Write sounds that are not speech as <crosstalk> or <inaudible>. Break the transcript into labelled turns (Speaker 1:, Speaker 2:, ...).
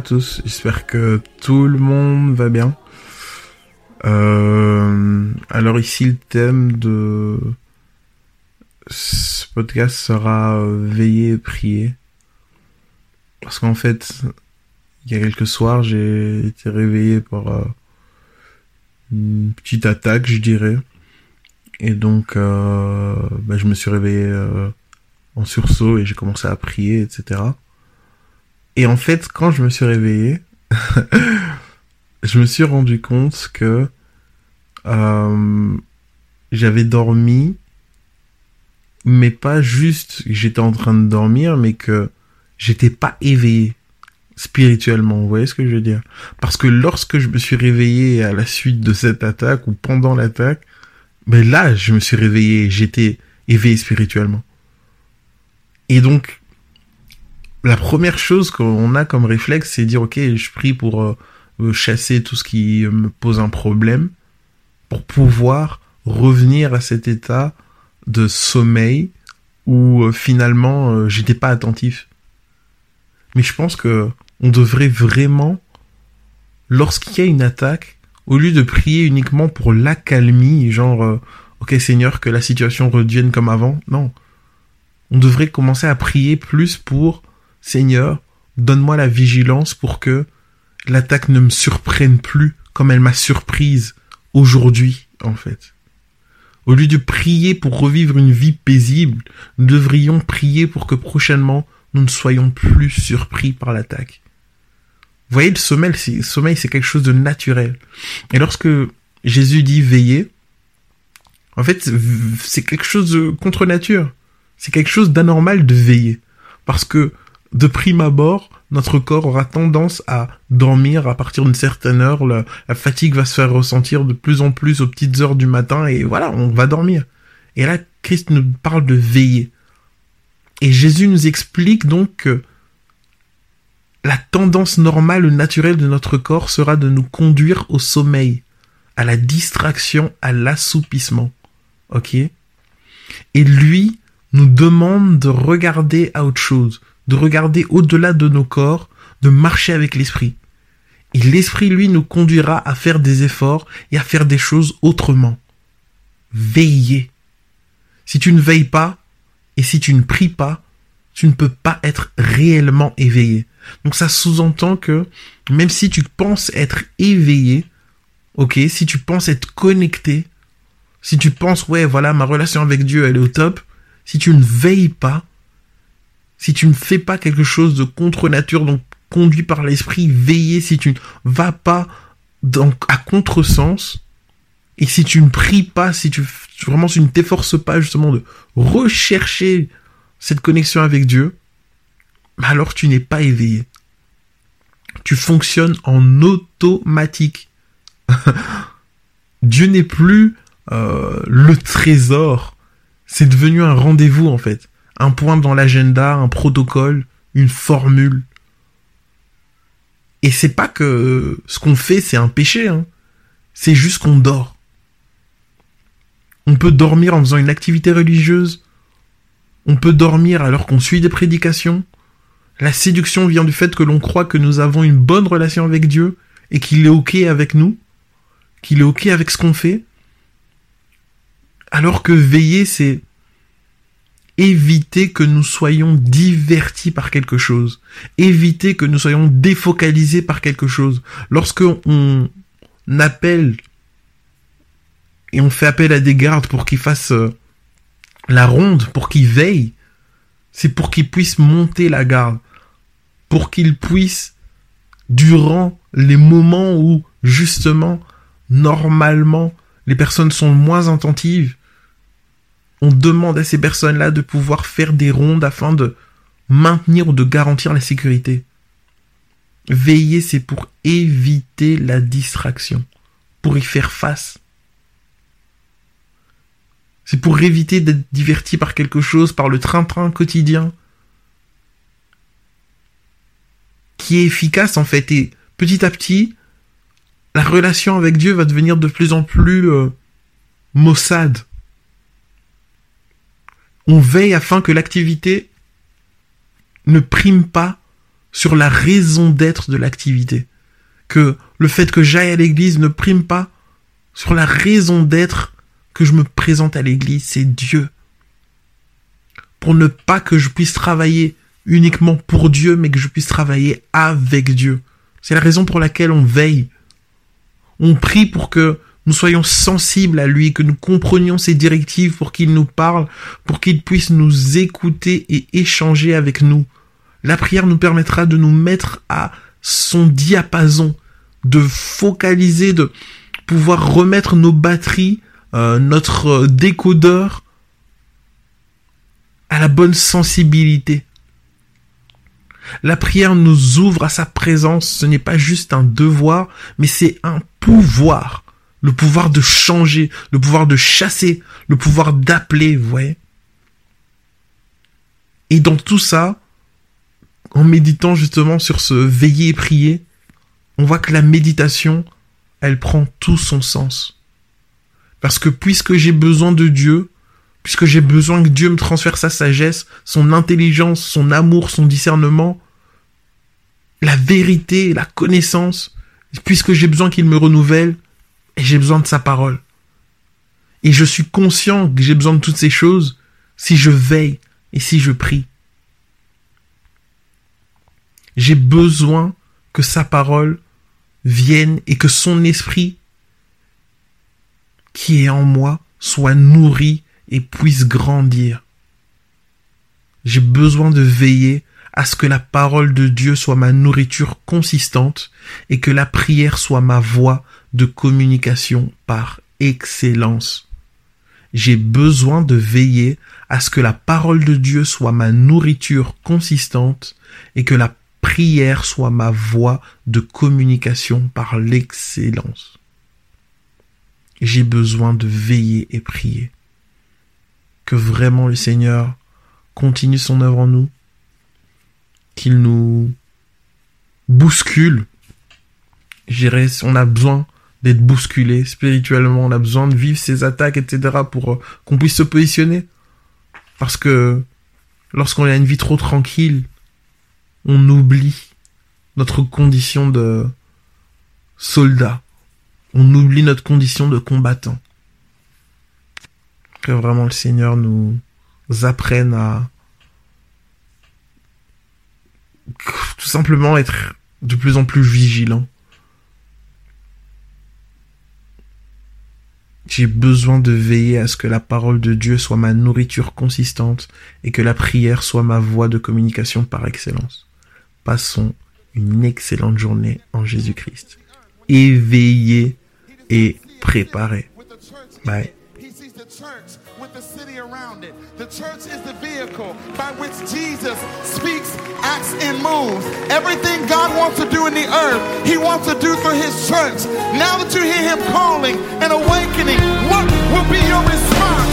Speaker 1: tous, j'espère que tout le monde va bien. Euh, alors ici le thème de ce podcast sera euh, veiller et prier. Parce qu'en fait, il y a quelques soirs, j'ai été réveillé par euh, une petite attaque, je dirais. Et donc, bah, je me suis réveillé en sursaut et j'ai commencé à prier, etc. Et en fait, quand je me suis réveillé, <laughs> je me suis rendu compte que euh, j'avais dormi, mais pas juste que j'étais en train de dormir, mais que j'étais pas éveillé spirituellement. Vous voyez ce que je veux dire? Parce que lorsque je me suis réveillé à la suite de cette attaque ou pendant l'attaque, ben là, je me suis réveillé, j'étais éveillé spirituellement. Et donc, la première chose qu'on a comme réflexe, c'est dire, ok, je prie pour euh, euh, chasser tout ce qui me pose un problème, pour pouvoir revenir à cet état de sommeil où euh, finalement euh, j'étais pas attentif. Mais je pense que on devrait vraiment, lorsqu'il y a une attaque, au lieu de prier uniquement pour l'accalmie, genre, euh, ok Seigneur, que la situation redevienne comme avant, non. On devrait commencer à prier plus pour, Seigneur, donne-moi la vigilance pour que l'attaque ne me surprenne plus comme elle m'a surprise aujourd'hui, en fait. Au lieu de prier pour revivre une vie paisible, nous devrions prier pour que prochainement nous ne soyons plus surpris par l'attaque. Vous voyez, le sommeil, c'est, quelque chose de naturel. Et lorsque Jésus dit veiller, en fait, c'est quelque chose de contre nature. C'est quelque chose d'anormal de veiller. Parce que, de prime abord, notre corps aura tendance à dormir à partir d'une certaine heure. La, fatigue va se faire ressentir de plus en plus aux petites heures du matin et voilà, on va dormir. Et là, Christ nous parle de veiller. Et Jésus nous explique donc que la tendance normale, naturelle de notre corps sera de nous conduire au sommeil, à la distraction, à l'assoupissement. Ok? Et lui nous demande de regarder à autre chose, de regarder au-delà de nos corps, de marcher avec l'esprit. Et l'esprit, lui, nous conduira à faire des efforts et à faire des choses autrement. Veiller. Si tu ne veilles pas, et si tu ne pries pas, tu ne peux pas être réellement éveillé. Donc ça sous-entend que même si tu penses être éveillé, ok, si tu penses être connecté, si tu penses ouais voilà ma relation avec Dieu elle est au top, si tu ne veilles pas, si tu ne fais pas quelque chose de contre nature, donc conduit par l'esprit, veiller, si tu ne vas pas à contresens, et si tu ne pries pas, si tu vraiment si tu ne t'efforces pas justement de rechercher cette connexion avec Dieu, bah alors tu n'es pas éveillé. Tu fonctionnes en automatique. <laughs> Dieu n'est plus euh, le trésor. C'est devenu un rendez-vous en fait. Un point dans l'agenda, un protocole, une formule. Et c'est pas que ce qu'on fait c'est un péché. Hein. C'est juste qu'on dort. On peut dormir en faisant une activité religieuse. On peut dormir alors qu'on suit des prédications. La séduction vient du fait que l'on croit que nous avons une bonne relation avec Dieu et qu'il est OK avec nous, qu'il est OK avec ce qu'on fait. Alors que veiller, c'est éviter que nous soyons divertis par quelque chose, éviter que nous soyons défocalisés par quelque chose. Lorsque on appelle et on fait appel à des gardes pour qu'ils fassent euh, la ronde, pour qu'ils veillent, c'est pour qu'ils puissent monter la garde, pour qu'ils puissent, durant les moments où, justement, normalement, les personnes sont moins attentives, on demande à ces personnes-là de pouvoir faire des rondes afin de maintenir ou de garantir la sécurité. Veiller, c'est pour éviter la distraction, pour y faire face. C'est pour éviter d'être diverti par quelque chose, par le train-train quotidien, qui est efficace en fait. Et petit à petit, la relation avec Dieu va devenir de plus en plus euh, maussade. On veille afin que l'activité ne prime pas sur la raison d'être de l'activité. Que le fait que j'aille à l'église ne prime pas sur la raison d'être que je me présente à l'église, c'est Dieu. Pour ne pas que je puisse travailler uniquement pour Dieu, mais que je puisse travailler avec Dieu. C'est la raison pour laquelle on veille. On prie pour que nous soyons sensibles à lui, que nous comprenions ses directives pour qu'il nous parle, pour qu'il puisse nous écouter et échanger avec nous. La prière nous permettra de nous mettre à son diapason, de focaliser, de pouvoir remettre nos batteries, euh, notre décodeur à la bonne sensibilité. La prière nous ouvre à sa présence. Ce n'est pas juste un devoir, mais c'est un pouvoir. Le pouvoir de changer, le pouvoir de chasser, le pouvoir d'appeler, vous voyez. Et dans tout ça, en méditant justement sur ce veiller et prier, on voit que la méditation, elle prend tout son sens. Parce que puisque j'ai besoin de Dieu, puisque j'ai besoin que Dieu me transfère sa sagesse, son intelligence, son amour, son discernement, la vérité, la connaissance, puisque j'ai besoin qu'il me renouvelle, et j'ai besoin de sa parole. Et je suis conscient que j'ai besoin de toutes ces choses si je veille et si je prie. J'ai besoin que sa parole vienne et que son esprit qui est en moi soit nourri et puisse grandir. J'ai besoin de veiller à ce que la parole de Dieu soit ma nourriture consistante et que la prière soit ma voie de communication par excellence. J'ai besoin de veiller à ce que la parole de Dieu soit ma nourriture consistante et que la prière soit ma voie de communication par l'excellence. J'ai besoin de veiller et prier que vraiment le Seigneur continue son œuvre en nous, qu'il nous bouscule. J'irais, on a besoin d'être bousculé spirituellement, on a besoin de vivre ses attaques, etc. pour euh, qu'on puisse se positionner. Parce que lorsqu'on a une vie trop tranquille, on oublie notre condition de soldat. On oublie notre condition de combattant que vraiment le Seigneur nous apprenne à tout simplement être de plus en plus vigilant. J'ai besoin de veiller à ce que la parole de Dieu soit ma nourriture consistante et que la prière soit ma voie de communication par excellence. Passons une excellente journée en Jésus-Christ. Éveillez et préparez. Bye.
Speaker 2: With the city around it. The church is the vehicle by which Jesus speaks, acts, and moves. Everything God wants to do in the earth, He wants to do through His church. Now that you hear Him calling and awakening, what will be your response?